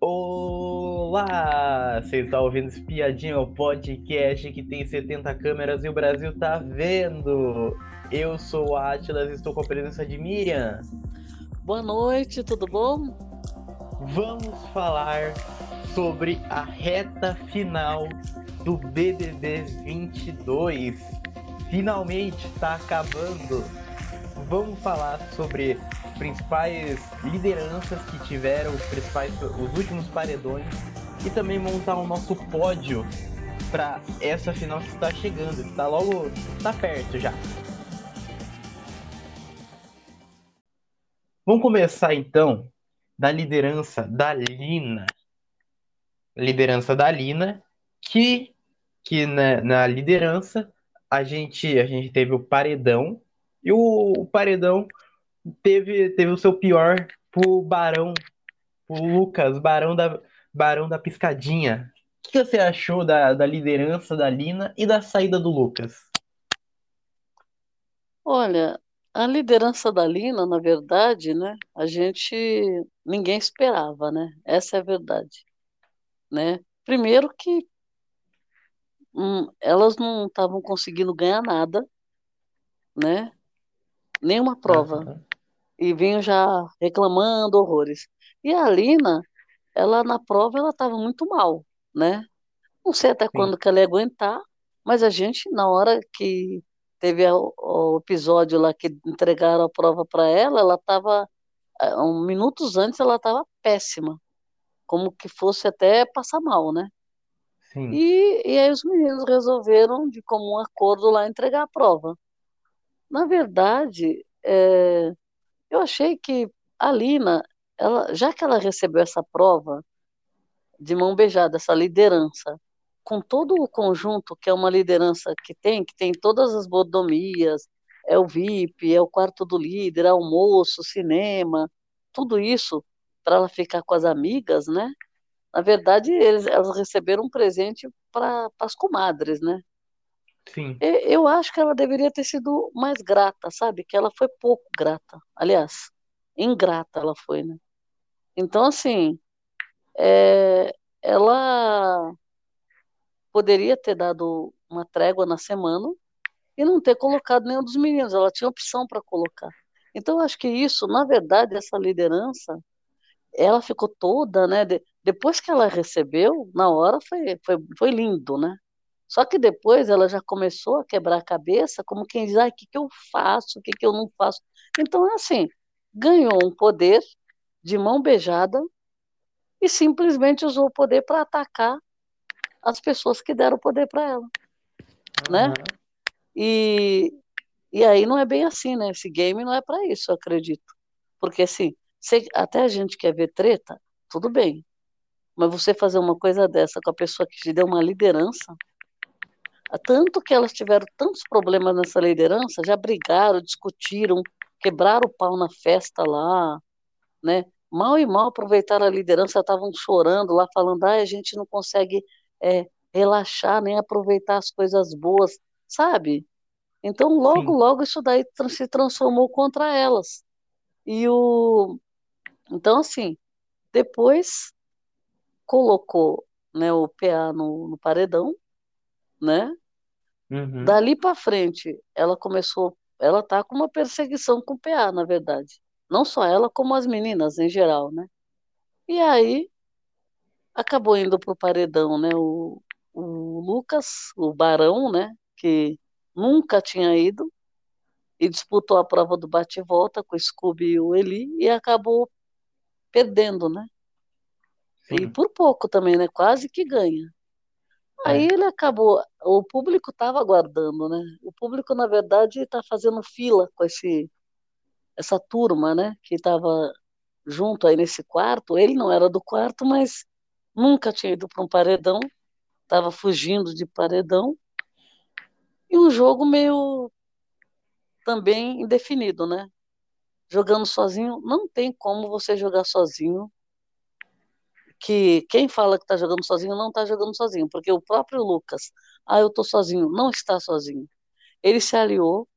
Olá! Você está ouvindo Espiadinha, o podcast que tem 70 câmeras e o Brasil tá vendo. Eu sou o Atlas e estou com a presença de Miriam. Boa noite, tudo bom? Vamos falar sobre a reta final do BBB 22. Finalmente está acabando. Vamos falar sobre principais lideranças que tiveram, os principais, os últimos paredões e também montar o nosso pódio para essa final que está chegando, está logo, está perto já. Vamos começar então da liderança da Lina. Liderança da Lina, que, que na, na liderança a gente, a gente teve o paredão, e o, o paredão teve, teve o seu pior pro Barão, o Lucas, Barão da, Barão da Piscadinha. O que você achou da, da liderança da Lina e da saída do Lucas? Olha, a liderança da Lina, na verdade, né, a gente ninguém esperava, né? Essa é a verdade, né? Primeiro que hum, elas não estavam conseguindo ganhar nada, né? Nenhuma prova. Uhum e vinham já reclamando horrores. E a Alina, ela na prova, ela estava muito mal, né? Não sei até Sim. quando que ela ia aguentar, mas a gente, na hora que teve o, o episódio lá que entregaram a prova para ela, ela estava, é, um, minutos antes, ela estava péssima, como que fosse até passar mal, né? Sim. E, e aí os meninos resolveram, de comum acordo, lá entregar a prova. Na verdade, é, eu achei que a Lina, ela, já que ela recebeu essa prova de mão beijada, essa liderança, com todo o conjunto que é uma liderança que tem, que tem todas as bodomias, é o VIP, é o quarto do líder, é almoço, cinema, tudo isso para ela ficar com as amigas, né? Na verdade, eles, elas receberam um presente para as comadres, né? Sim. Eu acho que ela deveria ter sido mais grata, sabe? Que ela foi pouco grata. Aliás, ingrata ela foi, né? Então, assim, é, ela poderia ter dado uma trégua na semana e não ter colocado nenhum dos meninos. Ela tinha opção para colocar. Então, eu acho que isso, na verdade, essa liderança, ela ficou toda, né? De, depois que ela recebeu, na hora foi, foi, foi lindo, né? Só que depois ela já começou a quebrar a cabeça, como quem diz, ah, o que, que eu faço, o que, que eu não faço. Então, é assim, ganhou um poder de mão beijada e simplesmente usou o poder para atacar as pessoas que deram o poder para ela, uhum. né? E, e aí não é bem assim, né? Esse game não é para isso, eu acredito. Porque assim, se, até a gente quer ver treta, tudo bem. Mas você fazer uma coisa dessa com a pessoa que te deu uma liderança, tanto que elas tiveram tantos problemas nessa liderança, já brigaram, discutiram, quebraram o pau na festa lá, né? Mal e mal aproveitaram a liderança, estavam chorando lá, falando, ah, a gente não consegue é, relaxar, nem aproveitar as coisas boas, sabe? Então, logo, Sim. logo, isso daí se transformou contra elas. E o... Então, assim, depois colocou né, o PA no, no paredão, né? Uhum. Dali para frente, ela começou, ela tá com uma perseguição com o PA, na verdade. Não só ela, como as meninas em geral, né? E aí acabou indo pro paredão, né? O, o Lucas, o Barão, né? Que nunca tinha ido e disputou a prova do bate-volta com o Scooby e o Eli e acabou perdendo, né? Sim. E por pouco também, né? Quase que ganha. Aí é. ele acabou, o público estava aguardando, né? O público, na verdade, está fazendo fila com esse, essa turma, né? Que estava junto aí nesse quarto. Ele não era do quarto, mas nunca tinha ido para um paredão, estava fugindo de paredão. E um jogo meio também indefinido, né? Jogando sozinho, não tem como você jogar sozinho que quem fala que está jogando sozinho não está jogando sozinho, porque o próprio Lucas, ah, eu estou sozinho, não está sozinho. Ele se aliou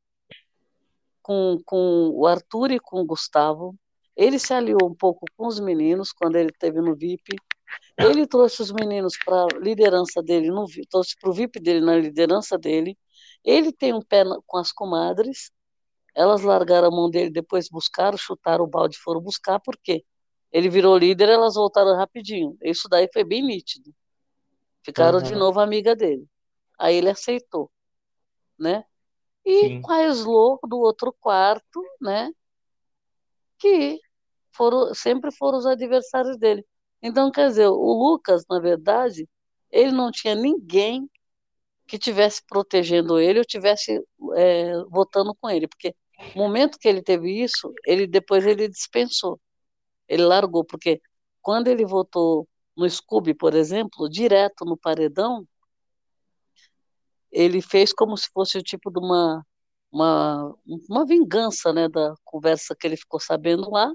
com, com o Arthur e com o Gustavo, ele se aliou um pouco com os meninos quando ele esteve no VIP, Ele trouxe os meninos para a liderança dele, no, trouxe para o VIP dele na liderança dele. Ele tem um pé com as comadres. Elas largaram a mão dele, depois buscaram, chutaram o balde, foram buscar, por quê? Ele virou líder, elas voltaram rapidinho. Isso daí foi bem nítido. Ficaram uhum. de novo amiga dele. Aí ele aceitou, né? E Sim. com a Slow do outro quarto, né? Que foram, sempre foram os adversários dele. Então, quer dizer, o Lucas, na verdade, ele não tinha ninguém que tivesse protegendo ele ou tivesse é, votando com ele, porque no momento que ele teve isso, ele depois ele dispensou, ele largou, porque quando ele votou no Scooby, por exemplo, direto no paredão, ele fez como se fosse o tipo de uma uma, uma vingança, né, da conversa que ele ficou sabendo lá,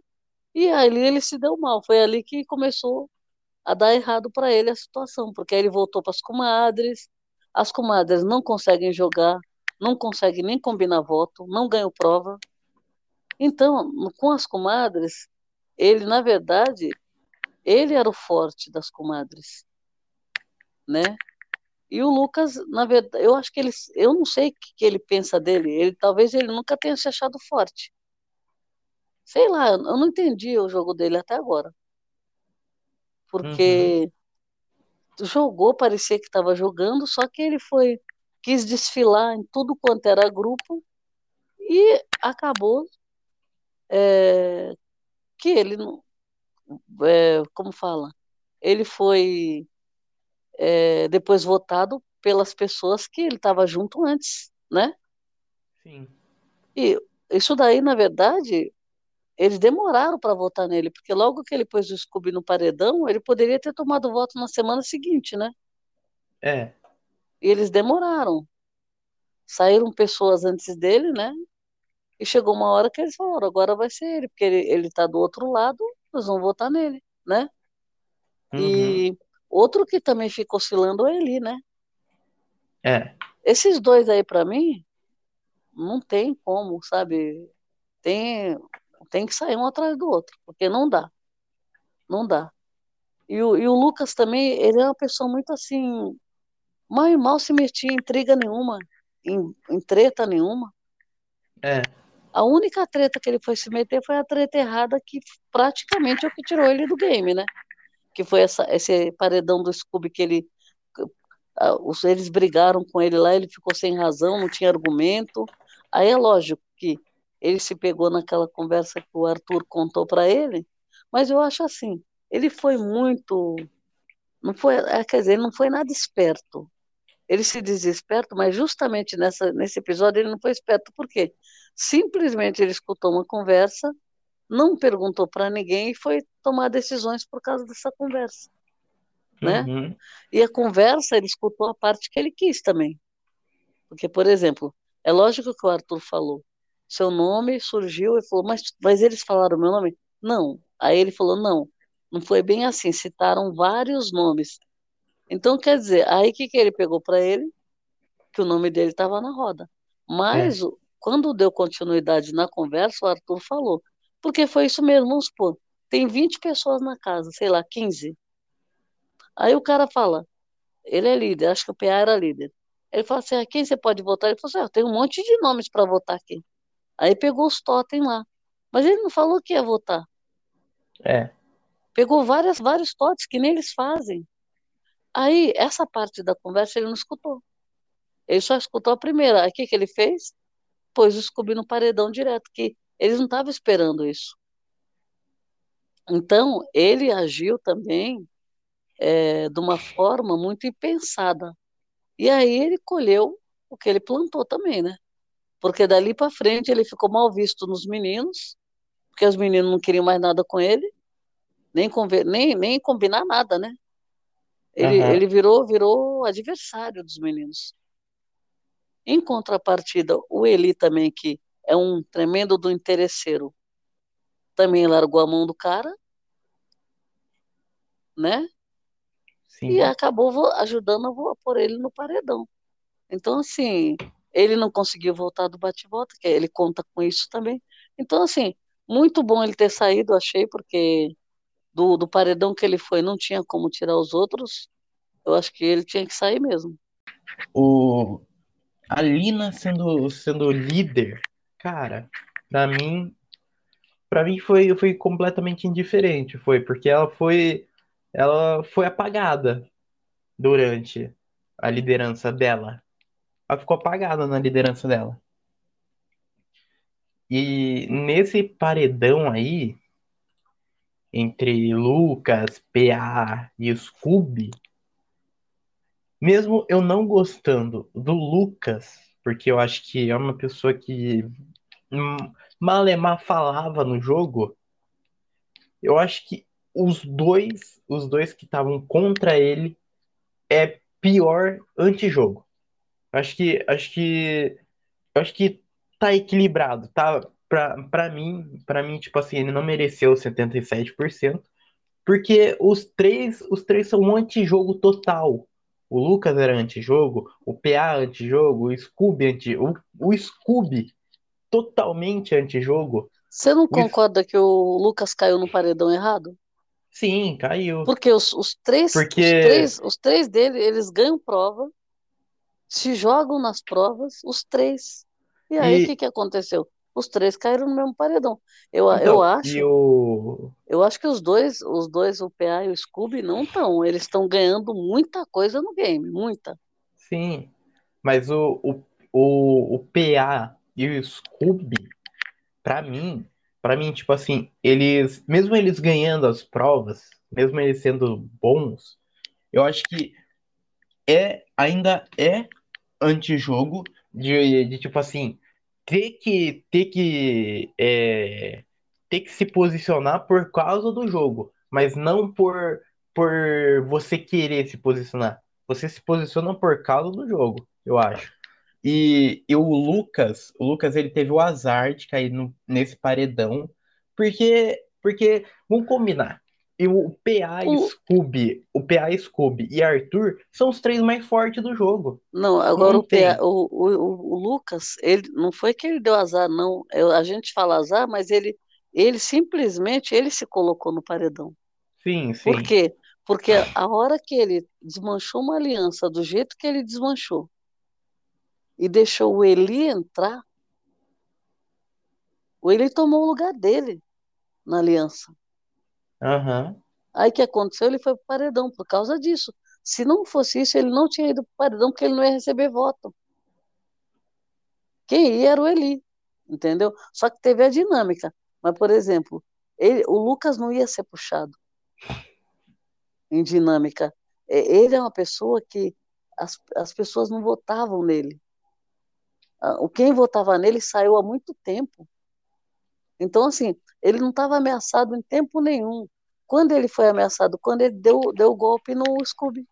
e ali ele se deu mal. Foi ali que começou a dar errado para ele a situação, porque aí ele voltou para as comadres, as comadres não conseguem jogar, não conseguem nem combinar voto, não ganham prova. Então, com as comadres, ele, na verdade, ele era o forte das comadres, né? E o Lucas, na verdade, eu acho que ele, eu não sei o que ele pensa dele, ele talvez ele nunca tenha se achado forte. Sei lá, eu não entendi o jogo dele até agora. Porque uhum. jogou, parecia que estava jogando, só que ele foi, quis desfilar em tudo quanto era grupo e acabou é, que ele não. É, como fala? Ele foi é, depois votado pelas pessoas que ele estava junto antes, né? Sim. E isso daí, na verdade, eles demoraram para votar nele, porque logo que ele pôs o Scooby no paredão, ele poderia ter tomado voto na semana seguinte, né? É. E eles demoraram. Saíram pessoas antes dele, né? E chegou uma hora que eles falaram, agora vai ser ele, porque ele, ele tá do outro lado, nós vamos votar nele, né? Uhum. E outro que também fica oscilando é ele, né? É. Esses dois aí, para mim, não tem como, sabe? Tem tem que sair um atrás do outro, porque não dá. Não dá. E o, e o Lucas também, ele é uma pessoa muito assim, mal e mal se metia em intriga nenhuma, em, em treta nenhuma. É. A única treta que ele foi se meter foi a treta errada, que praticamente é o que tirou ele do game, né? Que foi essa, esse paredão do Scooby que ele. Eles brigaram com ele lá, ele ficou sem razão, não tinha argumento. Aí é lógico que ele se pegou naquela conversa que o Arthur contou para ele, mas eu acho assim, ele foi muito, não foi, é, quer dizer, ele não foi nada esperto. Ele se dizia esperto, mas justamente nessa, nesse episódio ele não foi esperto, por quê? Simplesmente ele escutou uma conversa, não perguntou para ninguém e foi tomar decisões por causa dessa conversa. Né? Uhum. E a conversa, ele escutou a parte que ele quis também. Porque, por exemplo, é lógico que o Arthur falou, seu nome surgiu e falou, mas, mas eles falaram meu nome? Não. Aí ele falou, não, não foi bem assim, citaram vários nomes. Então, quer dizer, aí o que, que ele pegou para ele? Que o nome dele estava na roda. Mas, é. quando deu continuidade na conversa, o Arthur falou, porque foi isso mesmo, vamos supor, tem 20 pessoas na casa, sei lá, 15. Aí o cara fala, ele é líder, acho que o PA era líder. Ele fala assim, a ah, quem você pode votar? Ele falou assim, ah, tem um monte de nomes para votar aqui. Aí pegou os totem lá. Mas ele não falou que ia votar. É. Pegou várias, vários totes que nem eles fazem. Aí, essa parte da conversa ele não escutou. Ele só escutou a primeira. Aí o que, que ele fez? Pôs o Scooby no paredão direto, que eles não estavam esperando isso. Então, ele agiu também é, de uma forma muito impensada. E aí ele colheu o que ele plantou também, né? porque dali para frente ele ficou mal visto nos meninos, porque os meninos não queriam mais nada com ele, nem, nem, nem combinar nada, né? Ele, uhum. ele virou, virou adversário dos meninos. Em contrapartida, o Eli também, que é um tremendo do interesseiro, também largou a mão do cara, né? Sim. E acabou ajudando a pôr ele no paredão. Então, assim, ele não conseguiu voltar do bate-volta, que ele conta com isso também. Então, assim, muito bom ele ter saído, achei, porque do, do paredão que ele foi, não tinha como tirar os outros, eu acho que ele tinha que sair mesmo. O, a Lina sendo, sendo líder, cara, pra mim, pra mim foi, foi completamente indiferente, foi, porque ela foi, ela foi apagada durante a liderança dela. Ela ficou apagada na liderança dela. E nesse paredão aí, entre Lucas, PA e Scooby, mesmo eu não gostando do Lucas, porque eu acho que é uma pessoa que hum, Malemar falava no jogo, eu acho que os dois, os dois que estavam contra ele é pior antijogo. Acho que acho que acho que tá equilibrado, tá? Pra, pra mim, para mim, tipo assim, ele não mereceu 77%, porque os três, os três são um antijogo total. O Lucas era antijogo, o PA antijogo, o Scooby anti, o, o Scooby totalmente antijogo. Você não concorda que o Lucas caiu no paredão errado? Sim, caiu. Porque os, os três, Porque... os três, os três dele, eles ganham prova, se jogam nas provas, os três. E aí, o e... que, que aconteceu? Os três caíram no mesmo paredão. Eu, então, eu acho. O... Eu acho que os dois, os dois, o PA e o Scooby, não estão. Eles estão ganhando muita coisa no game, muita. Sim. Mas o, o, o, o PA e o Scooby, para mim, para mim, tipo assim, eles, mesmo eles ganhando as provas, mesmo eles sendo bons, eu acho que é ainda é antijogo de, de tipo assim, ter que ter que é, ter que se posicionar por causa do jogo, mas não por por você querer se posicionar. Você se posiciona por causa do jogo, eu acho. E, e o Lucas, o Lucas ele teve o azar de cair no, nesse paredão, porque porque vamos combinar. E o PA o... Scooby, o PA Scooby e Arthur são os três mais fortes do jogo. Não, agora não o, PA, o, o, o, Lucas, ele não foi que ele deu azar, não. Eu, a gente fala azar, mas ele, ele simplesmente ele se colocou no paredão. Sim, sim. Por quê? Porque a hora que ele desmanchou uma aliança do jeito que ele desmanchou e deixou o Eli entrar, o Eli tomou o lugar dele na aliança. Uhum. Aí o que aconteceu? Ele foi para o paredão por causa disso. Se não fosse isso, ele não tinha ido para o paredão, porque ele não ia receber voto. Quem ia era o Eli, entendeu? Só que teve a dinâmica. Mas, por exemplo, ele, o Lucas não ia ser puxado em dinâmica. Ele é uma pessoa que as, as pessoas não votavam nele. Ah, quem votava nele saiu há muito tempo. Então, assim, ele não estava ameaçado em tempo nenhum. Quando ele foi ameaçado? Quando ele deu, deu o golpe no Scooby.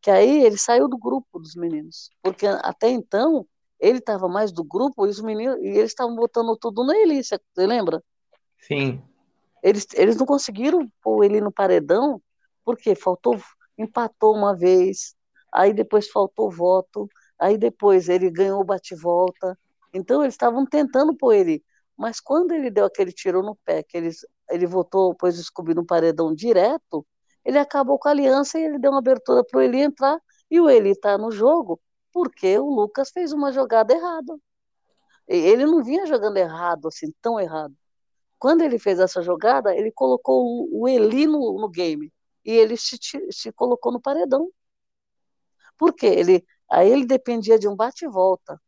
Que aí ele saiu do grupo dos meninos. Porque até então, ele estava mais do grupo e os meninos e eles estavam botando tudo na Elícia, você lembra? Sim. Eles, eles não conseguiram pôr ele no paredão, porque faltou, empatou uma vez, aí depois faltou voto, aí depois ele ganhou o bate-volta. Então eles estavam tentando pôr ele mas quando ele deu aquele tiro no pé, que ele, ele votou, pôs o Scooby no paredão direto, ele acabou com a aliança e ele deu uma abertura para o Eli entrar, e o Eli está no jogo porque o Lucas fez uma jogada errada. Ele não vinha jogando errado, assim, tão errado. Quando ele fez essa jogada, ele colocou o Eli no, no game e ele se, se colocou no paredão. Por quê? Ele, aí ele dependia de um bate-volta.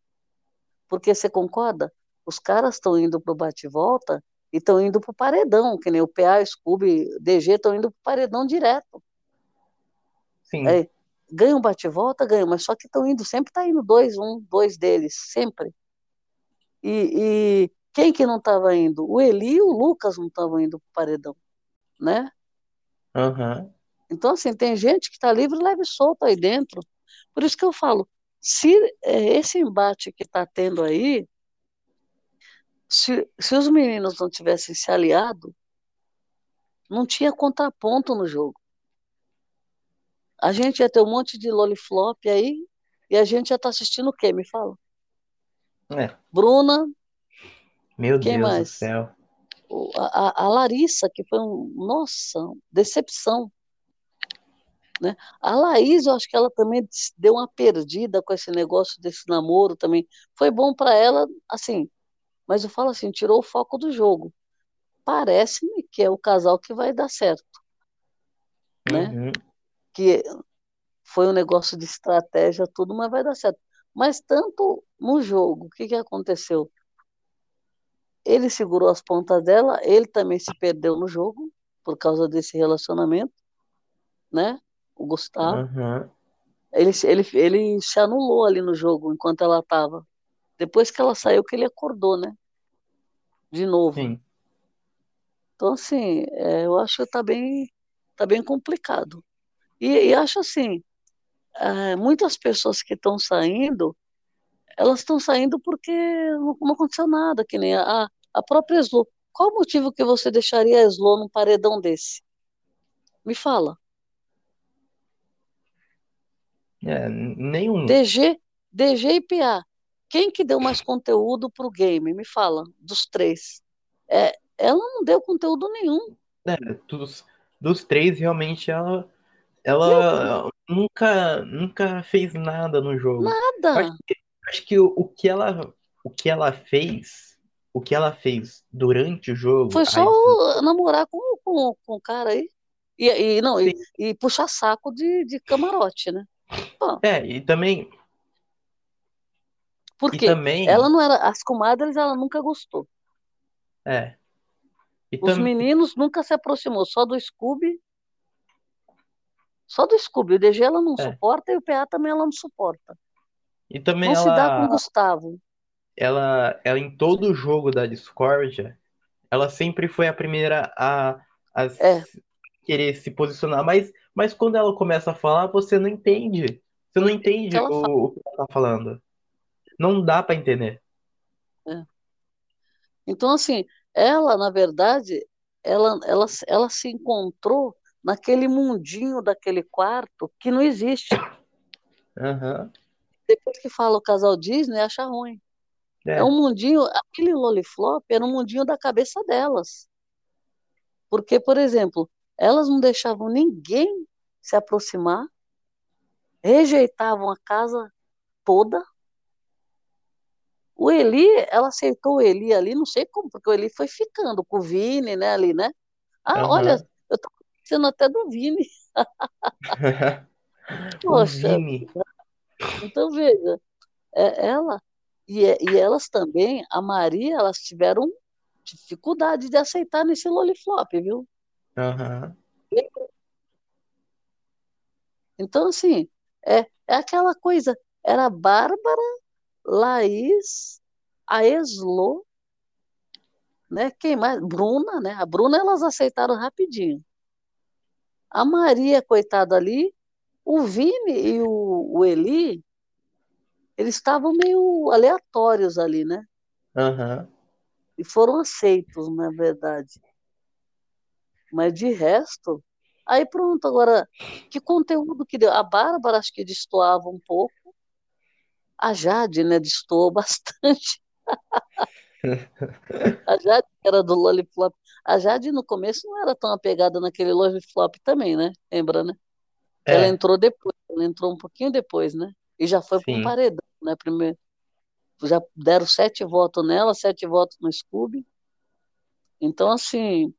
Porque você concorda? Os caras estão indo para o bate-volta e estão indo para o paredão, que nem o PA, Scooby, DG estão indo para o paredão direto. Sim. É, ganham bate-volta, ganham, mas só que estão indo, sempre está indo dois, um, dois deles, sempre. E, e quem que não estava indo? O Eli e o Lucas não estavam indo para o paredão, né? Uhum. Então, assim, tem gente que está livre, leve solto aí dentro. Por isso que eu falo, se é, esse embate que está tendo aí, se, se os meninos não tivessem se aliado, não tinha contraponto no jogo. A gente ia ter um monte de loliflop aí e a gente ia estar tá assistindo o quê? Me fala. É. Bruna. Meu Deus mais? do céu. a, a Larissa, que foi um, nossa, decepção. Né? A Laís, eu acho que ela também deu uma perdida com esse negócio desse namoro também. Foi bom para ela, assim, mas eu falo assim, tirou o foco do jogo. Parece-me que é o casal que vai dar certo. Né? Uhum. Que foi um negócio de estratégia, tudo, mas vai dar certo. Mas tanto no jogo, o que, que aconteceu? Ele segurou as pontas dela, ele também se perdeu no jogo por causa desse relacionamento, né? O Gustavo. Uhum. Ele, ele, ele se anulou ali no jogo enquanto ela estava. Depois que ela saiu, que ele acordou, né? De novo. Sim. Então, assim, é, eu acho que tá bem, tá bem complicado. E, e acho assim, é, muitas pessoas que estão saindo, elas estão saindo porque não, não, aconteceu nada, que nem a, a própria Slow. Qual o motivo que você deixaria a Slow num paredão desse? Me fala. É, nenhum. DG, DG e PA. Quem que deu mais conteúdo pro game? Me fala, dos três. É, ela não deu conteúdo nenhum. É, dos, dos três, realmente, ela, ela nunca, nunca fez nada no jogo. Nada. Acho que, acho que o, o, que ela, o que ela fez, o que ela fez durante o jogo. Foi só aí, namorar com, com, com o cara aí. E, e não, e, e, puxar saco de, de camarote, né? É, e também. Porque também, ela não era. As comadres ela nunca gostou. É. E Os tam... meninos nunca se aproximou, só do Scooby. Só do Scooby. O DG ela não É. suporta e o PA também ela não suporta. E também Não se dá com o ela, Gustavo. ela, ela, em todo jogo da Discordia, ela sempre foi a primeira a, a É. querer se posicionar. Mas, mas quando ela começa a falar, você não entende. Você não entende ela o, o que ela tá falando. Não dá pra entender. Então, assim, ela, na verdade, ela, ela, ela se encontrou naquele mundinho daquele quarto que não existe. Aham. Depois que fala o casal Disney, acha ruim. É É. um mundinho, aquele Loliflop era um mundinho da cabeça delas. Porque, por exemplo, elas não deixavam ninguém se aproximar, rejeitavam a casa toda. O Eli, ela aceitou o Eli ali, não sei como, porque o Eli foi ficando com o Vini, né, ali, né? Ah, olha, Aham. eu tô sendo até do Vini. Poxa, Vini. então veja, é, ela e, e elas também, a Maria, elas tiveram dificuldade de aceitar nesse Loliflop, viu? Aham. Então, assim, é, é aquela coisa, era Bárbara, Laís, a Eslo, né? Quem mais? Bruna, né? A Bruna elas aceitaram rapidinho. A Maria, coitada ali, o Vini e o, o Eli, eles estavam meio aleatórios ali, né? Aham. E foram aceitos, na verdade. Mas de resto, aí pronto, agora, que conteúdo que deu? A Bárbara acho que destoava um pouco. A Jade, né, destoou bastante. A Jade era do Lollipop. A Jade no começo não era tão apegada naquele Lollipop também, né? Lembra, né? Ela É, entrou depois, ela entrou um pouquinho depois, né? E já foi para um sim. paredão, né? Primeiro, já deram sete votos nela, sete votos no Scooby. Então, assim,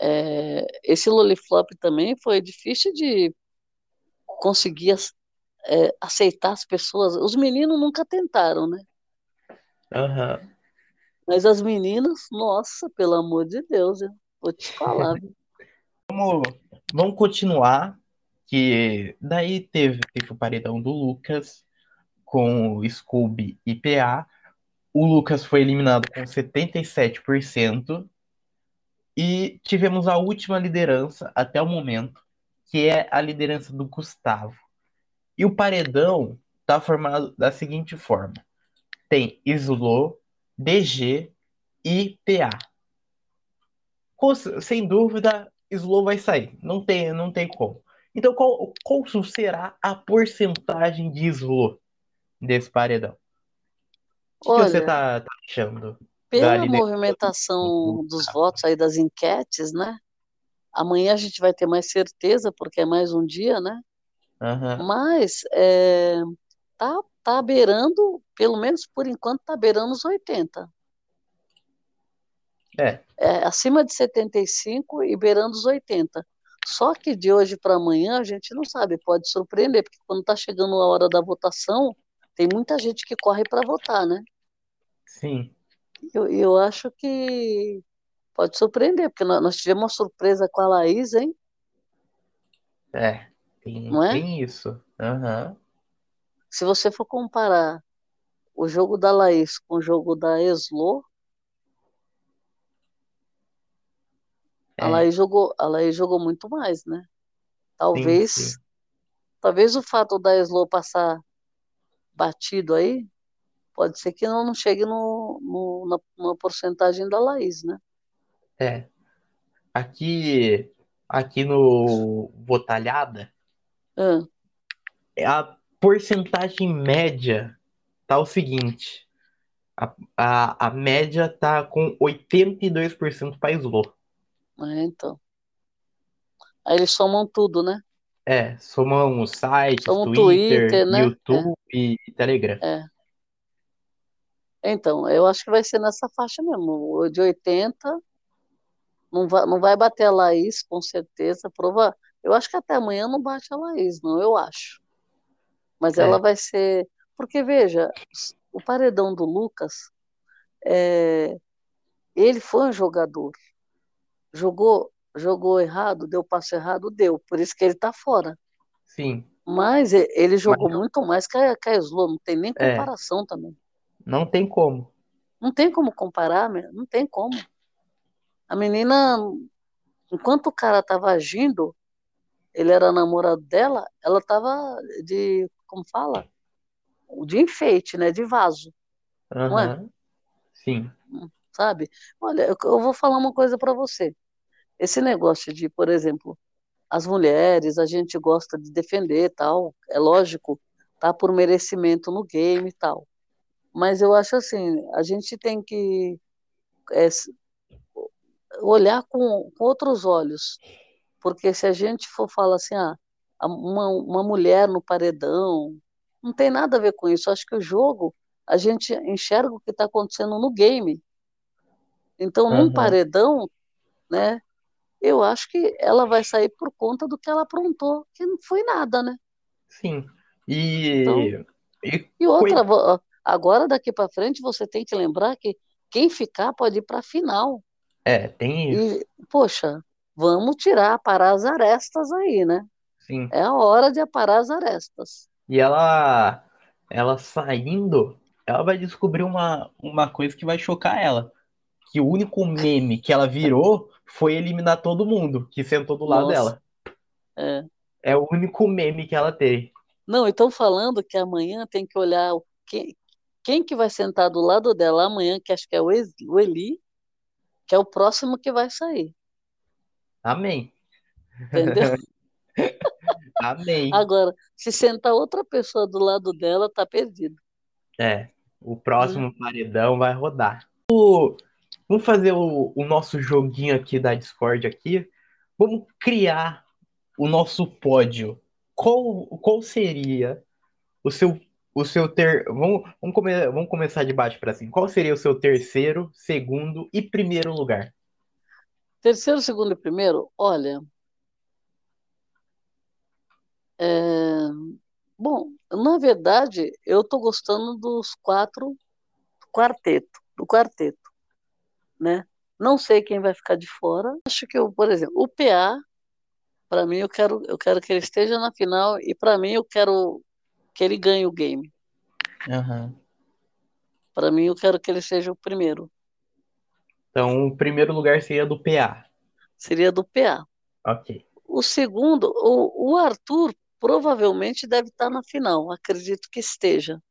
é, esse Loliflop também foi difícil de conseguir é, aceitar as pessoas. Os meninos nunca tentaram, né? Aham. Mas as meninas, nossa, pelo amor de Deus, eu vou te falar. Vamos, vamos continuar. Que daí teve, teve o paredão do Lucas com o Scooby e PA. O Lucas foi eliminado com 77%. E tivemos a última liderança até o momento, que é a liderança do Gustavo. E o paredão está formado da seguinte forma: tem Slo, DG e PA. Com- sem dúvida, Slow vai sair. Não tem, não tem como. Então, qual, qual será a porcentagem de Slow desse paredão? O que, que você Olha, tá, achando? pela movimentação dos votos aí das enquetes, né? Amanhã a gente vai ter mais certeza, porque é mais um dia, né? Mas é, tá, tá beirando, pelo menos por enquanto, tá beirando os 80. É, É, acima de 75 e beirando os 80. Só que de hoje para amanhã a gente não sabe, pode surpreender, porque quando está chegando a hora da votação, tem muita gente que corre para votar, né? sim. Eu, eu acho que pode surpreender, porque nós, nós tivemos uma surpresa com a Laís, hein? É, tem, Não é? tem isso. Aham. Se você for comparar o jogo da Laís com o jogo da Eslo, a É, Laís jogou, a Laís jogou muito mais, né? sim, Talvez, sim. talvez o fato da Eslo passar batido aí, pode ser que não, não chegue no, no- na, na porcentagem da Laís, né? É. Aqui, aqui no Votalhada, Ah, a porcentagem média tá o seguinte. A, a, a média tá com 82% para Slow. é, então. Aí eles somam tudo, né? É, somam os sites, Somam Twitter, Twitter, né? YouTube e Telegram. É, é. Então, eu acho que vai ser nessa faixa mesmo, o de 80, não vai, não vai bater a Laís, com certeza, prova, eu acho que até amanhã não bate a Laís, não, eu acho. Mas ela É, vai ser, porque veja, o paredão do Lucas, é, ele foi um jogador, jogou, jogou errado, deu passo errado, deu, por isso que ele tá fora. sim. Mas ele Mas jogou muito mais que a, que a Slo, não tem nem é, comparação também. não tem como. Não tem como comparar, não tem como. A menina, enquanto o cara tava agindo, ele era namorado dela, ela tava de, como fala? De enfeite, né? De vaso, não é? Sim. Sabe? Olha, eu, eu vou falar uma coisa para você. Esse negócio de, por exemplo, as mulheres, a gente gosta de defender tal, é lógico, tá por merecimento no game e tal. Mas eu acho assim, a gente tem que é, olhar com, com outros olhos, porque se a gente for falar assim, ah, uma, uma mulher no paredão, não tem nada a ver com isso. Acho que o jogo, a gente enxerga o que está acontecendo no game. Então, num paredão, né, eu acho que ela vai sair por conta do que ela aprontou, que não foi nada, né? sim. Então, E, e e outra, agora daqui para frente você tem que lembrar que quem ficar pode ir para a final. é, tem isso. E, poxa, vamos tirar, parar as arestas aí, né? Sim. É a hora de aparar as arestas. E ela, ela saindo, ela vai descobrir uma, uma coisa que vai chocar ela. Que o único meme que ela virou foi eliminar todo mundo que sentou do lado Nossa, dela. é. É o único meme que ela teve. Não, então falando que amanhã tem que olhar o- quem, quem que vai sentar do lado dela amanhã, que acho que é o Eli, que é o próximo que vai sair, Amém. entendeu? Amém. Agora, se sentar outra pessoa do lado dela, tá perdido, É, o próximo paredão vai rodar. O- vamos fazer o, o nosso joguinho aqui da Discord aqui. Vamos criar o nosso pódio. Qual, qual seria o seu o seu ter vamos, vamos, come, vamos começar de baixo para cima. Qual seria o seu terceiro, segundo e primeiro lugar? Terceiro, segundo e primeiro, olha, é, bom, na verdade, eu tô gostando dos quatro quarteto, do quarteto, né? Não sei quem vai ficar de fora. Acho que, eu, por exemplo, o PA, para mim, eu quero, eu quero que ele esteja na final e para mim eu quero que ele ganhe o game. Aham. Para mim, eu quero que ele seja o primeiro. Então, o primeiro lugar seria do PA. Seria do PA. Ok. O segundo, o, o Arthur provavelmente deve estar na final, acredito que esteja.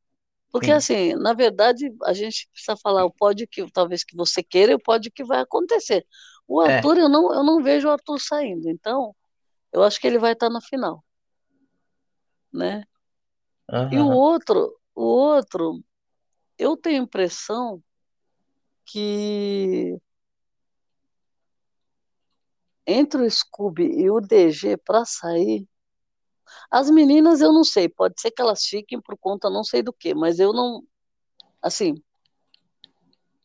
Porque, Sim. assim, na verdade, a gente precisa falar o pode que talvez que você queira e o pode que vai acontecer. O É. Arthur, eu não, eu não vejo o Arthur saindo, então eu acho que ele vai estar na final, né? E o outro, o outro, eu tenho impressão que entre o Scooby e o DG para sair, as meninas eu não sei, pode ser que elas fiquem por conta não sei do que, mas eu não, assim,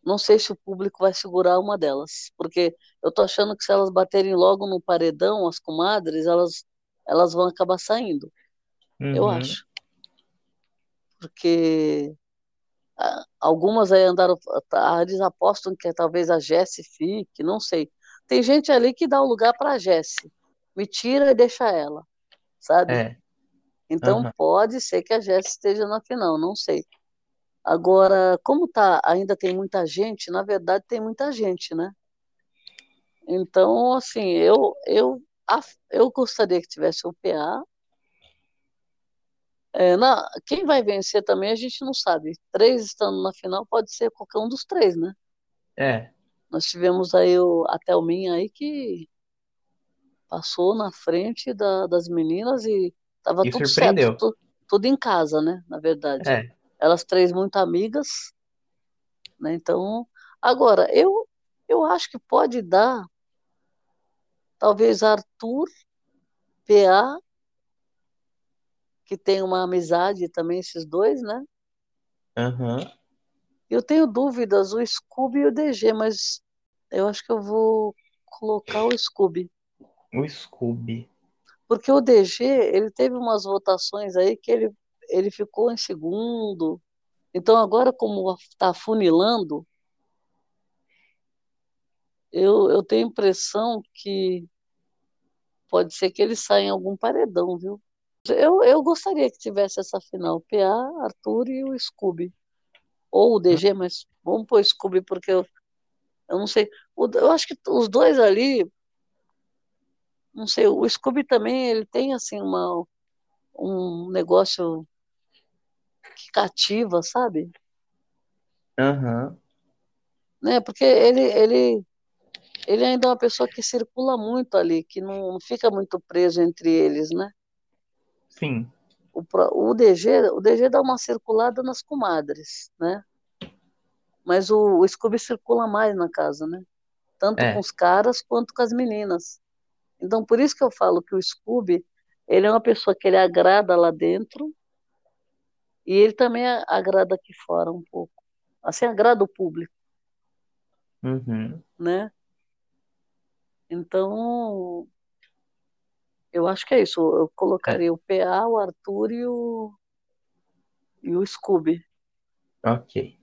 não sei se o público vai segurar uma delas, porque eu tô achando que se elas baterem logo no paredão, as comadres, elas, elas vão acabar saindo, eu Uhum. acho, porque algumas aí andaram, eles apostam que talvez a Jessie fique, não sei. Tem gente ali que dá o lugar para a Jessie, me tira e deixa ela, sabe? É. Então Aham. pode ser que a Jessie esteja na final, não sei. Agora, como tá, ainda tem muita gente, na verdade tem muita gente, né? Então, assim, eu eu eu gostaria que tivesse o PA. É, na, quem vai vencer também a gente não sabe. Três estando na final pode ser qualquer um dos três, né? É. Nós tivemos aí o, a Thelminha aí que passou na frente da- das meninas e estava E tudo certo, surpreendeu. tu- tudo em casa, né? Na verdade. É. Elas três muito amigas, né? Então, agora, eu, eu acho que pode dar, talvez Arthur, PA, que tem uma amizade também, esses dois, né? Aham. Eu tenho dúvidas, o Scooby e o DG, mas eu acho que eu vou colocar o Scooby. O Scooby. Porque o DG, ele teve umas votações aí que ele, ele ficou em segundo. Então, agora, como está funilando, eu, eu tenho a impressão que pode ser que ele saia em algum paredão, viu? Eu, eu gostaria que tivesse essa final, PA, Arthur e o Scooby. Ou o DG, mas vamos pôr Scooby, porque eu, eu não sei. O- eu acho que os dois ali, não sei, o Scooby também, ele tem assim uma, um negócio que cativa, sabe? Aham. Né? Porque ele, ele, ele ainda é uma pessoa que circula muito ali, que não, não fica muito preso entre eles, né? Sim. O, o DG, o DG dá uma circulada nas comadres, né? Mas o, o Scooby circula mais na casa, né? Tanto É. com os caras quanto com as meninas. Então, por isso que eu falo que o Scooby, ele é uma pessoa que ele agrada lá dentro e ele também agrada aqui fora um pouco. Assim, agrada o público, Uhum. né? Então, eu acho que é isso. Eu colocaria o PA, o Arthur e o, e o Scooby. Ok.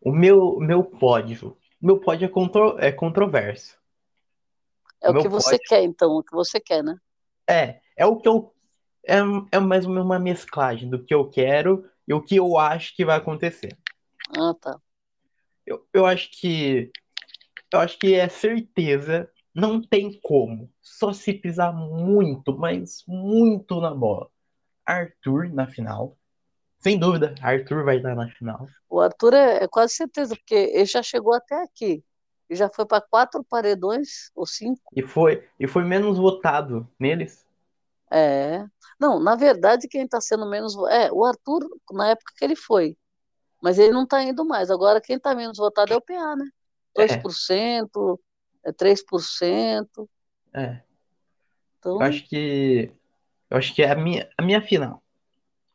O meu, meu pódio. Meu pódio é, contro, é controverso. É o Meu que você pódio- quer, então, o que você quer, né? É, é o que eu. É, é mais ou menos uma mesclagem do que eu quero e o que eu acho que vai acontecer. Ah, tá. Eu, eu acho que. Eu acho que é certeza. Não tem como. Só se pisar muito, mas muito na bola. Arthur na final. Sem dúvida, Arthur vai estar na final. O Arthur é, é quase certeza, porque ele já chegou até aqui. Ele já foi para quatro paredões, ou cinco. E foi, e foi menos votado neles. É. Não, na verdade, quem está sendo menos. É, o Arthur, na época que ele foi. Mas ele não está indo mais. Agora, quem está menos votado é o PA, né? 2%, é 3%. É. Então, Eu acho que. Eu acho que é a minha, a minha final.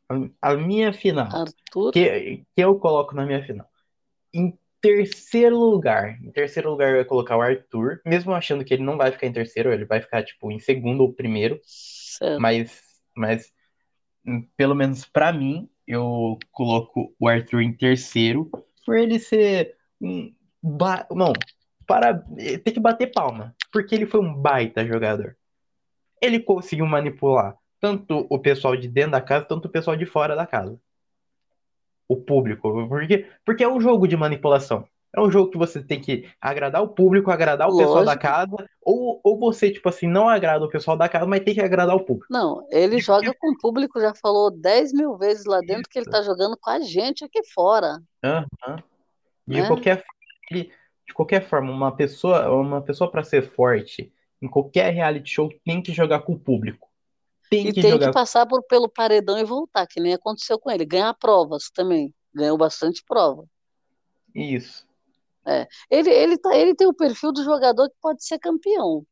A, a minha final. Arthur. Que, que eu coloco na minha final. Em terceiro lugar. Em terceiro lugar eu ia colocar o Arthur. Mesmo achando que ele não vai ficar em terceiro, ele vai ficar, tipo, em segundo ou primeiro. Certo. Mas, mas hum, pelo menos pra mim, eu coloco o Arthur em terceiro. Por ele ser um. Ba... Não, para. Tem que bater palma. Porque ele foi um baita jogador. Ele conseguiu manipular tanto o pessoal de dentro da casa, tanto o pessoal de fora da casa. O público. Porque, porque é um jogo de manipulação. É um jogo que você tem que agradar o público, agradar o pessoal da Lógico. casa, ou, ou você, tipo assim, não agrada o pessoal da casa, mas tem que agradar o público. Não, ele De joga com o público, já falou 10 mil vezes lá dentro que ele Isso. está jogando com a gente aqui fora. Aham. De Né? qualquer forma, ele- de qualquer forma, uma pessoa, uma pessoa para ser forte em qualquer reality show tem que jogar com o público. Tem E que tem jogar que passar por, pelo paredão e voltar, que nem aconteceu com ele. Ganhar provas também. Ganhou bastante prova. isso. É. Ele, ele, tá, ele tem o perfil do jogador que pode ser campeão.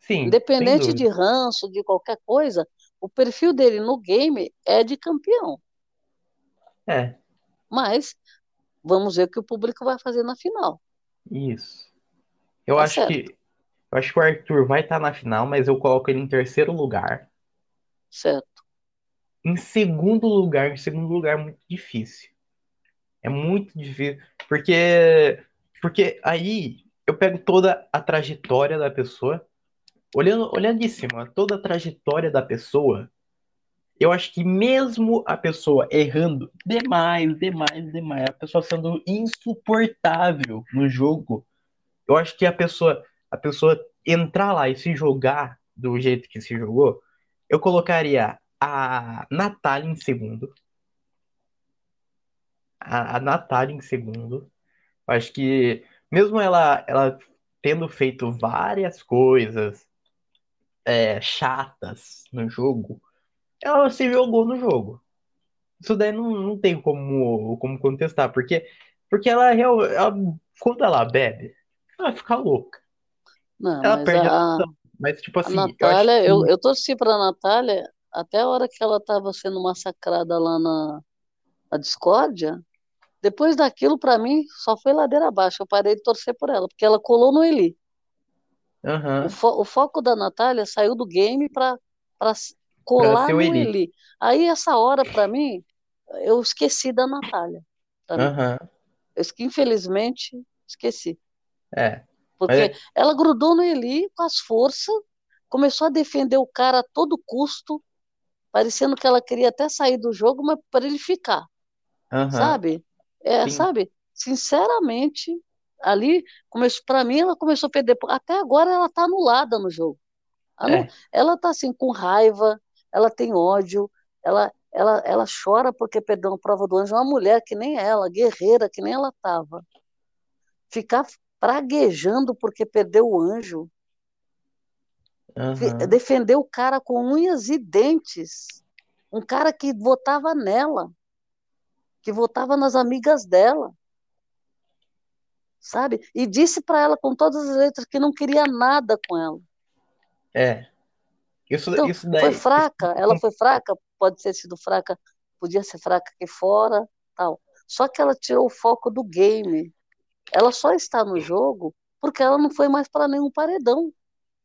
Sim, Independente de ranço, de qualquer coisa, o perfil dele no game é de campeão. É, Mas vamos ver o que o público vai fazer na final. Isso. Eu Tá acho certo, que eu acho que o Arthur vai estar na final, mas eu coloco ele em terceiro lugar. certo. Em segundo lugar, em segundo lugar é muito difícil. É muito difícil, porque porque aí eu pego toda a trajetória da pessoa, olhando olhando de cima, toda a trajetória da pessoa, eu acho que mesmo a pessoa errando demais, demais, demais, a pessoa sendo insuportável no jogo, eu acho que a pessoa a pessoa entrar lá e se jogar do jeito que se jogou, eu colocaria a Natália em segundo, a, a Natália em segundo. Eu acho que mesmo ela, ela tendo feito várias coisas é, chatas no jogo, ela se jogou no jogo. Isso daí não, não tem como, como contestar, porque, porque ela, real- ela, quando ela bebe, ela fica louca. Não, Ela mas perde a a, noção. Mas, tipo assim, eu Natália, que. eu, eu torci para a Natália até a hora que ela estava sendo massacrada lá na, na discórdia. Depois daquilo, para mim, só foi ladeira abaixo. Eu parei de torcer por ela, porque ela colou no Eli. O, Aham, fo- o foco da Natália saiu do game para pra colar no Eli. Eli. Aí, essa hora, para mim, eu esqueci da Natália. Aham, Eu, infelizmente, esqueci. é. Porque é. ela grudou no Eli com as forças, começou a defender o cara a todo custo, parecendo que ela queria até sair do jogo, mas para ele ficar, Aham, sabe? É, sim. sabe? Sinceramente, ali começou, para mim, ela começou a perder. Até agora ela tá anulada no jogo. É. Ela tá assim com raiva, ela tem ódio, ela ela ela chora porque perdeu uma prova do anjo, uma mulher que nem ela, guerreira que nem ela tava. Ficar praguejando porque perdeu o anjo, Aham, defender o cara com unhas e dentes, um cara que votava nela, que votava nas amigas dela, sabe? E disse para ela com todas as letras que não queria nada com ela. é. Isso, Então, isso foi daí. Isso, fraca, ela foi fraca, pode ter sido fraca, podia ser fraca aqui fora, tal. Só que ela tirou o foco do game. Ela só está no jogo porque ela não foi mais para nenhum paredão.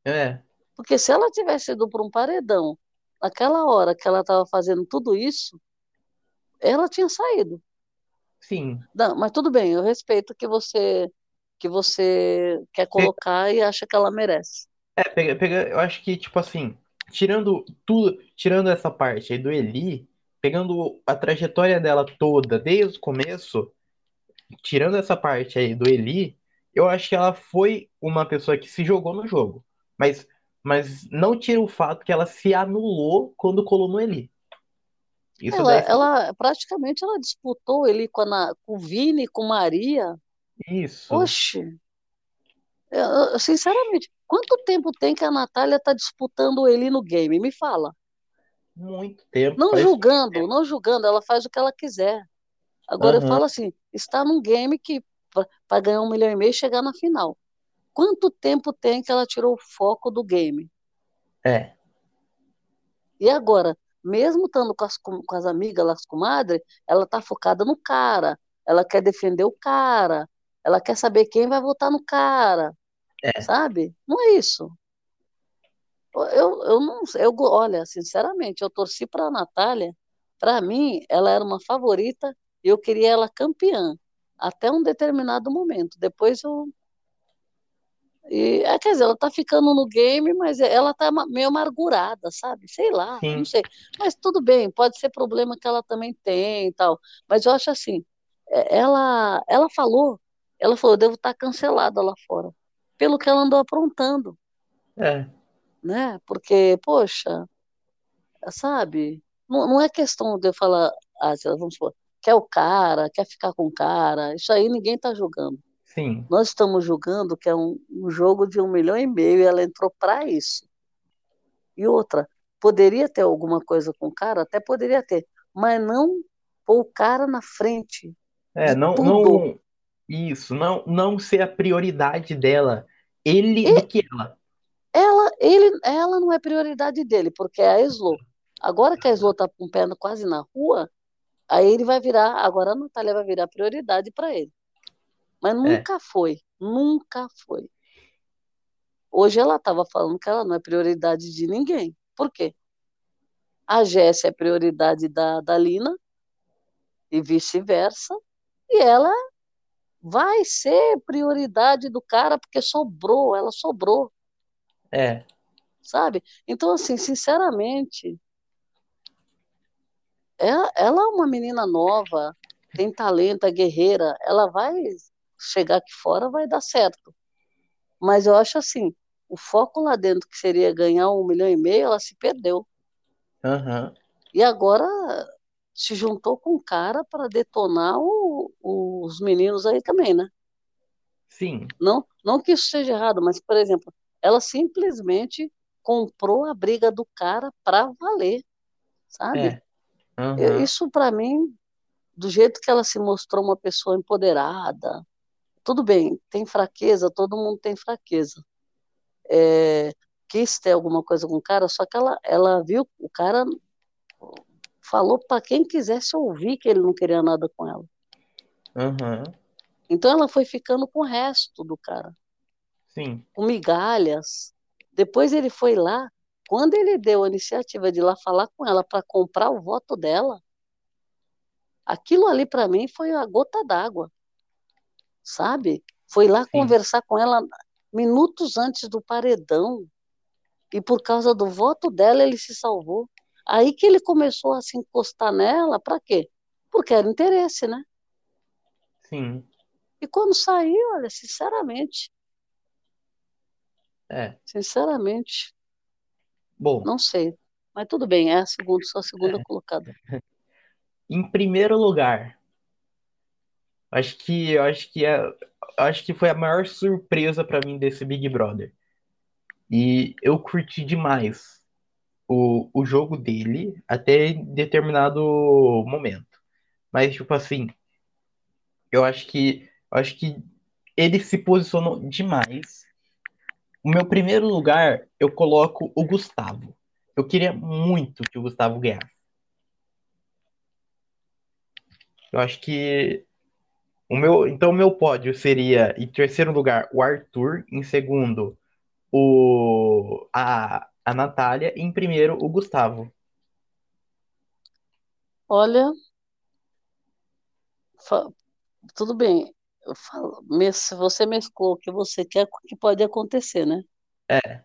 é. Porque se ela tivesse ido para um paredão, naquela hora que ela estava fazendo tudo isso, ela tinha saído. Sim. Não, mas tudo bem, eu respeito que você que você quer colocar e acha que ela merece. É, pega, pega, eu acho que, tipo assim, tirando tudo, tirando essa parte aí do Eli, pegando a trajetória dela toda, desde o começo, tirando essa parte aí do Eli, eu acho que ela foi uma pessoa que se jogou no jogo. Mas, mas não tira o fato que ela se anulou quando colou no Eli. Isso Ela, ela praticamente ela disputou ele com, a, com o Vini, com Maria. isso, Oxe, eu- sinceramente, quanto tempo tem que a Natália está disputando ele no game? Me fala. muito tempo, Não julgando, tempo. não julgando, ela faz o que ela quiser. Agora eu Aham, falo assim, está num game que para ganhar um milhão e meio e chegar na final. Quanto tempo tem que ela tirou o foco do game? é, E agora, mesmo estando com as, com as amigas, as comadres, ela tá focada no cara. Ela quer defender o cara. Ela quer saber quem vai votar no cara, é, sabe? Não é isso. Eu, eu não. Eu, olha, sinceramente, eu torci para a Natália. Para mim, ela era uma favorita e eu queria ela campeã até um determinado momento. Depois eu. E, é, quer dizer, ela tá ficando no game, mas ela tá meio amargurada, sabe? Sei lá, não sim, sei. Mas tudo bem, pode ser problema que ela também tem e tal. Mas eu acho assim, é, ela, ela falou, ela falou, eu devo estar cancelada lá fora, pelo que ela andou aprontando, é, né? Porque, poxa, sabe? Não, não é questão de eu falar, ah, vamos supor, quer o cara, quer ficar com o cara, isso aí ninguém tá julgando. sim, Nós estamos julgando que é um, um jogo de um milhão e meio e ela entrou para isso. E outra, poderia ter alguma coisa com o cara? Até poderia ter, mas não pôr o cara na frente é, não, tudo. não, Isso, não, não ser a prioridade dela, ele E- do que ela. Ela, ele, ela não é prioridade dele, porque é a Slo. Agora que a Slo tá com o pé quase na rua, aí ele vai virar, agora a Natália vai virar prioridade para ele. Mas nunca foi, nunca foi. Hoje ela estava falando que ela não é prioridade de ninguém. Por quê? A Jéssica é prioridade da, da Lina e vice-versa, e ela vai ser prioridade do cara porque sobrou, ela sobrou. É, sabe? Então, assim, sinceramente, ela, ela é uma menina nova, tem talento, é guerreira, ela vai chegar aqui fora, vai dar certo. Mas eu acho assim, o foco lá dentro, que seria ganhar um milhão e meio, ela se perdeu. aham, E agora se juntou com o cara para detonar o- os meninos aí também, né? sim, Não, não que isso seja errado, mas, por exemplo, ela simplesmente comprou a briga do cara para valer, sabe? é, aham, Isso para mim, do jeito que ela se mostrou uma pessoa empoderada, tudo bem, tem fraqueza, todo mundo tem fraqueza. É, quis ter alguma coisa com o cara, só que ela, ela viu, o cara falou para quem quisesse ouvir que ele não queria nada com ela. Aham, Então ela foi ficando com o resto do cara. sim, com migalhas. Depois ele foi lá, quando ele deu a iniciativa de ir lá falar com ela para comprar o voto dela, aquilo ali para mim foi a gota d'água, sabe? Foi lá sim, conversar com ela minutos antes do paredão e por causa do voto dela ele se salvou. Aí que ele começou a se encostar nela, para quê? Porque era interesse, né? Sim, E quando saiu, olha, sinceramente, é. sinceramente, Bom, Não sei. Mas tudo bem, é a segunda, só a segunda colocada. em primeiro lugar, acho que acho que é, acho que foi a maior surpresa pra mim desse Big Brother. E eu curti demais o, o jogo dele até em determinado momento. Mas tipo assim, eu acho que eu acho que ele se posicionou demais. O meu primeiro lugar, eu coloco o Gustavo. Eu queria muito que o Gustavo ganhasse. Eu acho que o meu, então o meu pódio seria em terceiro lugar o Arthur, em segundo o a, a Natália e em primeiro o Gustavo. Olha, tudo bem. Eu falo, se você mesclou o que você quer o que pode acontecer, né? É,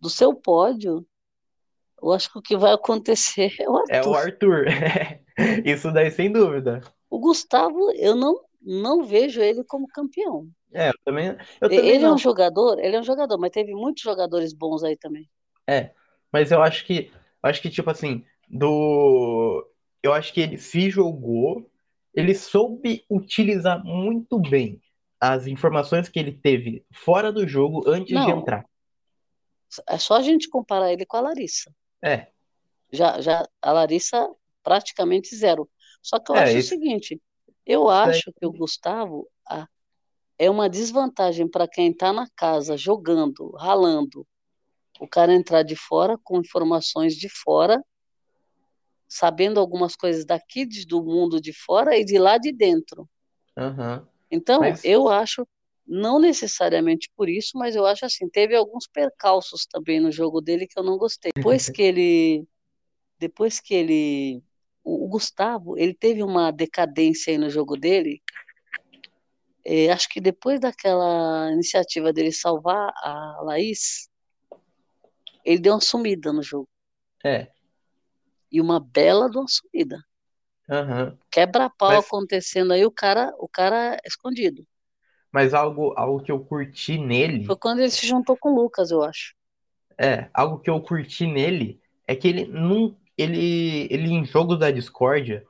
Do seu pódio, eu acho que o que vai acontecer é o é o Arthur. Arthur. Isso daí sem dúvida. O Gustavo, eu não, não vejo ele como campeão. É, eu também, eu também Ele é um não. jogador, ele é um jogador, mas teve muitos jogadores bons aí também. É, mas eu acho que, acho que tipo assim, do, eu acho que ele se jogou, ele soube utilizar muito bem as informações que ele teve fora do jogo antes de Não, entrar. é só a gente comparar ele com a Larissa. É, Já, já a Larissa praticamente zero. Só que eu é, acho o isso, seguinte, eu acho que o Gustavo ah, é uma desvantagem para quem está na casa jogando, ralando. O cara entrar de fora com informações de fora, sabendo algumas coisas daqui do mundo de fora e de lá de dentro. aham. Então, Mas, eu acho, não necessariamente por isso, mas eu acho assim, teve alguns percalços também no jogo dele que eu não gostei. Depois que ele, depois que ele, o, Gustavo, ele teve uma decadência aí no jogo dele. eh, acho que depois daquela iniciativa dele salvar a Laís, ele deu uma sumida no jogo. é, E uma bela de uma sumida. aham. Quebra-pau Mas, acontecendo aí, o cara, o cara escondido. mas algo, algo que eu curti Foi nele, quando ele se juntou com o Lucas, eu acho. é, algo que eu curti nele é que ele não, ele, ele em jogos da discórdia,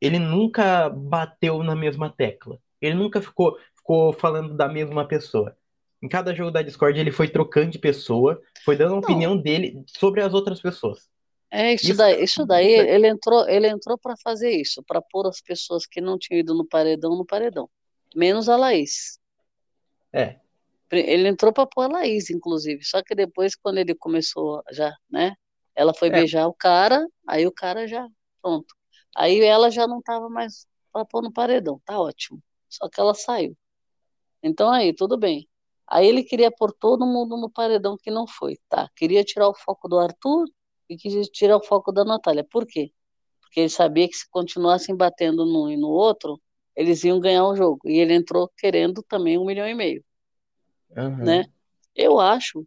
ele nunca bateu na mesma tecla. Ele nunca ficou, ficou falando da mesma pessoa. Em cada jogo da Discord, ele foi trocando de pessoa, foi dando a opinião dele sobre as outras pessoas. É isso Isso, daí, isso daí isso daí- ele entrou, ele entrou para fazer isso, para pôr as pessoas que não tinham ido no paredão no paredão. menos a Laís. É. Ele entrou para pôr a Laís, inclusive. Só que depois, quando ele começou já, né? Ela foi É. beijar o cara, aí o cara já, pronto. Aí ela já não estava mais para pôr no paredão, tá ótimo. Só que ela saiu. Então aí, tudo bem. Aí ele queria pôr todo mundo no paredão que não foi, tá? Queria tirar o foco do Arthur e queria tirar o foco da Natália. Por quê? Porque ele sabia que se continuassem batendo num e no outro, eles iam ganhar o jogo. E ele entrou querendo também um milhão e meio, Aham. né? Eu acho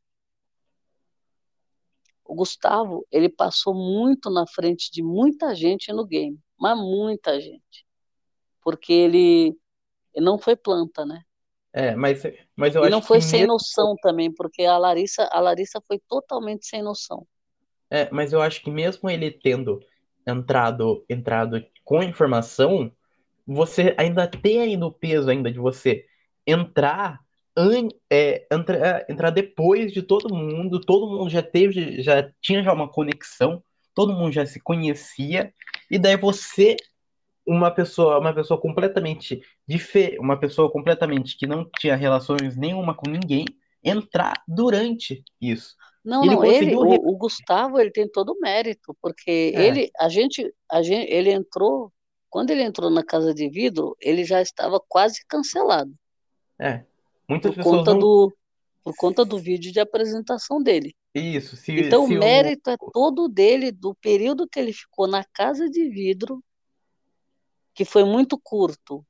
o Gustavo, ele passou muito na frente de muita gente no game, mas muita gente. Porque ele, ele não foi planta, né? É, mas, mas eu E acho não foi sem mesmo, noção também, porque a Larissa, a Larissa foi totalmente sem noção. É, mas eu acho que mesmo ele tendo entrado, entrado com informação, você ainda tem ainda o peso ainda de você entrar, an, é, entrar, entrar depois de todo mundo, todo mundo já teve, já tinha já uma conexão, todo mundo já se conhecia, e daí você uma pessoa, uma pessoa completamente diferente, uma pessoa completamente que não tinha relações nenhuma com ninguém, entrar durante isso. Não, Ele não, ele, o, o Gustavo, ele tem todo o mérito, porque É. ele, a gente, a gente, ele entrou, quando ele entrou na Casa de Vidro, ele já estava quase cancelado, É. Muitas por pessoas conta não. do, por conta do vídeo de apresentação dele. Isso, se, Então, se o. mérito é todo dele, do período que ele ficou na Casa de Vidro, que foi muito curto.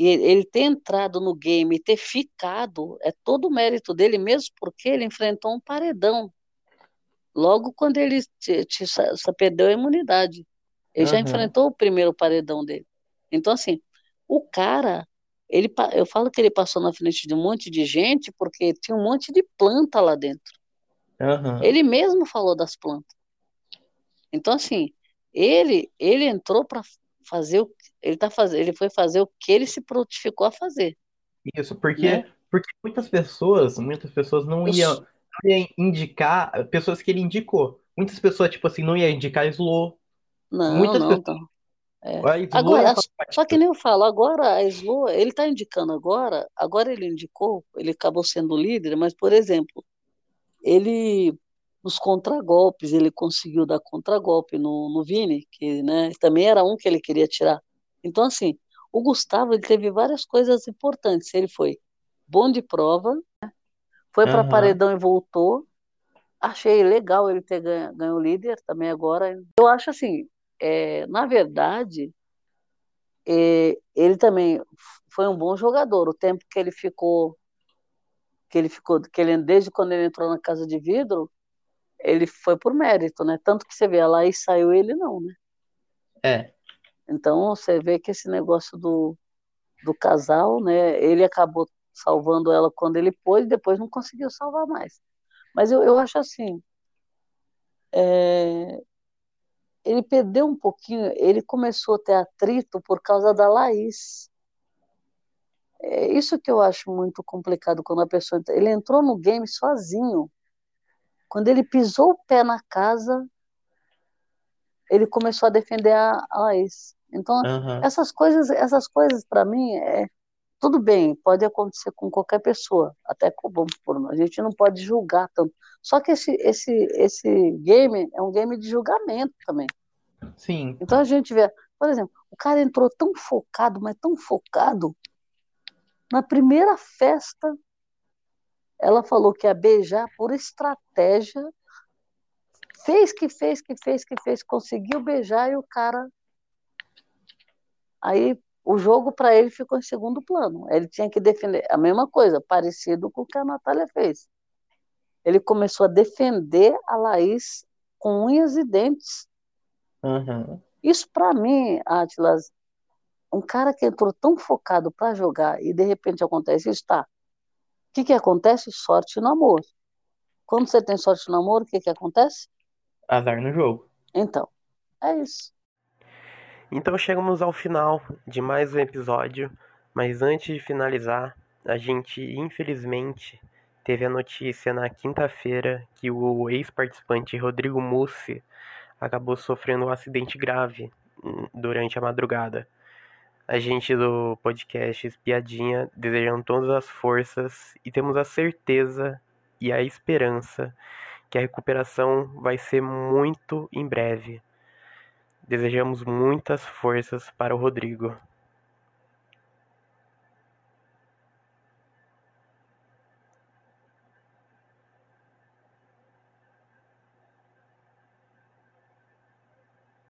E ele ter entrado no game e ter ficado é todo o mérito dele, mesmo porque ele enfrentou um paredão. Logo quando ele te, te, sa- perdeu a imunidade. Ele já Aham. enfrentou o primeiro paredão dele. Então, assim, o cara, ele, eu falo que ele passou na frente de um monte de gente porque tinha um monte de planta lá dentro. Aham. Ele mesmo falou das plantas. Então, assim, ele ele entrou para fazer o ele tá fazendo, ele foi fazer o que ele se prontificou a fazer, Isso, porque, né? porque muitas pessoas, muitas pessoas não iam, não indicar pessoas que ele indicou. Muitas pessoas, tipo assim, não iam indicar a Slow. não, Muitas não, pessoas. não. É. Agora, ia falar, só que nem eu falo, agora a Slow, ele está indicando agora, agora ele indicou, ele acabou sendo líder, mas, por exemplo, ele, nos contragolpes, ele conseguiu dar contragolpe no, no Vini, que, né, também era um que ele queria tirar. Então, assim, o Gustavo, ele teve várias coisas importantes. Ele foi bom de prova, foi para paredão e voltou. Achei legal ele ter ganho, ganho o líder também agora. Eu acho assim, é, na verdade, é, ele também foi um bom jogador. O tempo que ele ficou, que ele ficou, que ele desde quando ele entrou na casa de vidro, ele foi por mérito, né? Tanto que você vê, a Laís saiu, ele não, né? é, Então você vê que esse negócio do, do casal, né? Ele acabou salvando ela quando ele pôde, depois não conseguiu salvar mais. Mas eu, eu acho assim, é, ele perdeu um pouquinho, ele começou a ter atrito por causa da Laís. É isso que eu acho muito complicado quando a pessoa. Ele entrou no game sozinho. Quando ele pisou o pé na casa, ele começou a defender a, a Laís. Então, aham, essas coisas, essas coisas para mim é tudo bem, pode acontecer com qualquer pessoa, até com vamos por a gente não pode julgar tanto. Só que esse esse esse game é um game de julgamento também. sim, Então a gente vê, por exemplo, o cara entrou tão focado, mas tão focado, na primeira festa, ela falou que ia beijar por estratégia, fez que fez, que fez, que fez, conseguiu beijar e o cara. Aí o jogo para ele ficou em segundo plano. Ele tinha que defender a mesma coisa, parecido com o que a Natália fez. Ele começou a defender a Laís com unhas e dentes. aham, Isso para mim, Atlas, um cara que entrou tão focado para jogar e de repente acontece isso, tá? O que que acontece? Sorte no amor. Quando você tem sorte no amor, o que que acontece? azar no jogo. Então, é isso. Então chegamos ao final de mais um episódio, mas antes de finalizar, a gente infelizmente teve a notícia na quinta-feira que o ex-participante Rodrigo Mussi acabou sofrendo um acidente grave hum, durante a madrugada. A gente do podcast Espiadinha desejando todas as forças e temos a certeza e a esperança que a recuperação vai ser muito em breve. Desejamos muitas forças para o Rodrigo.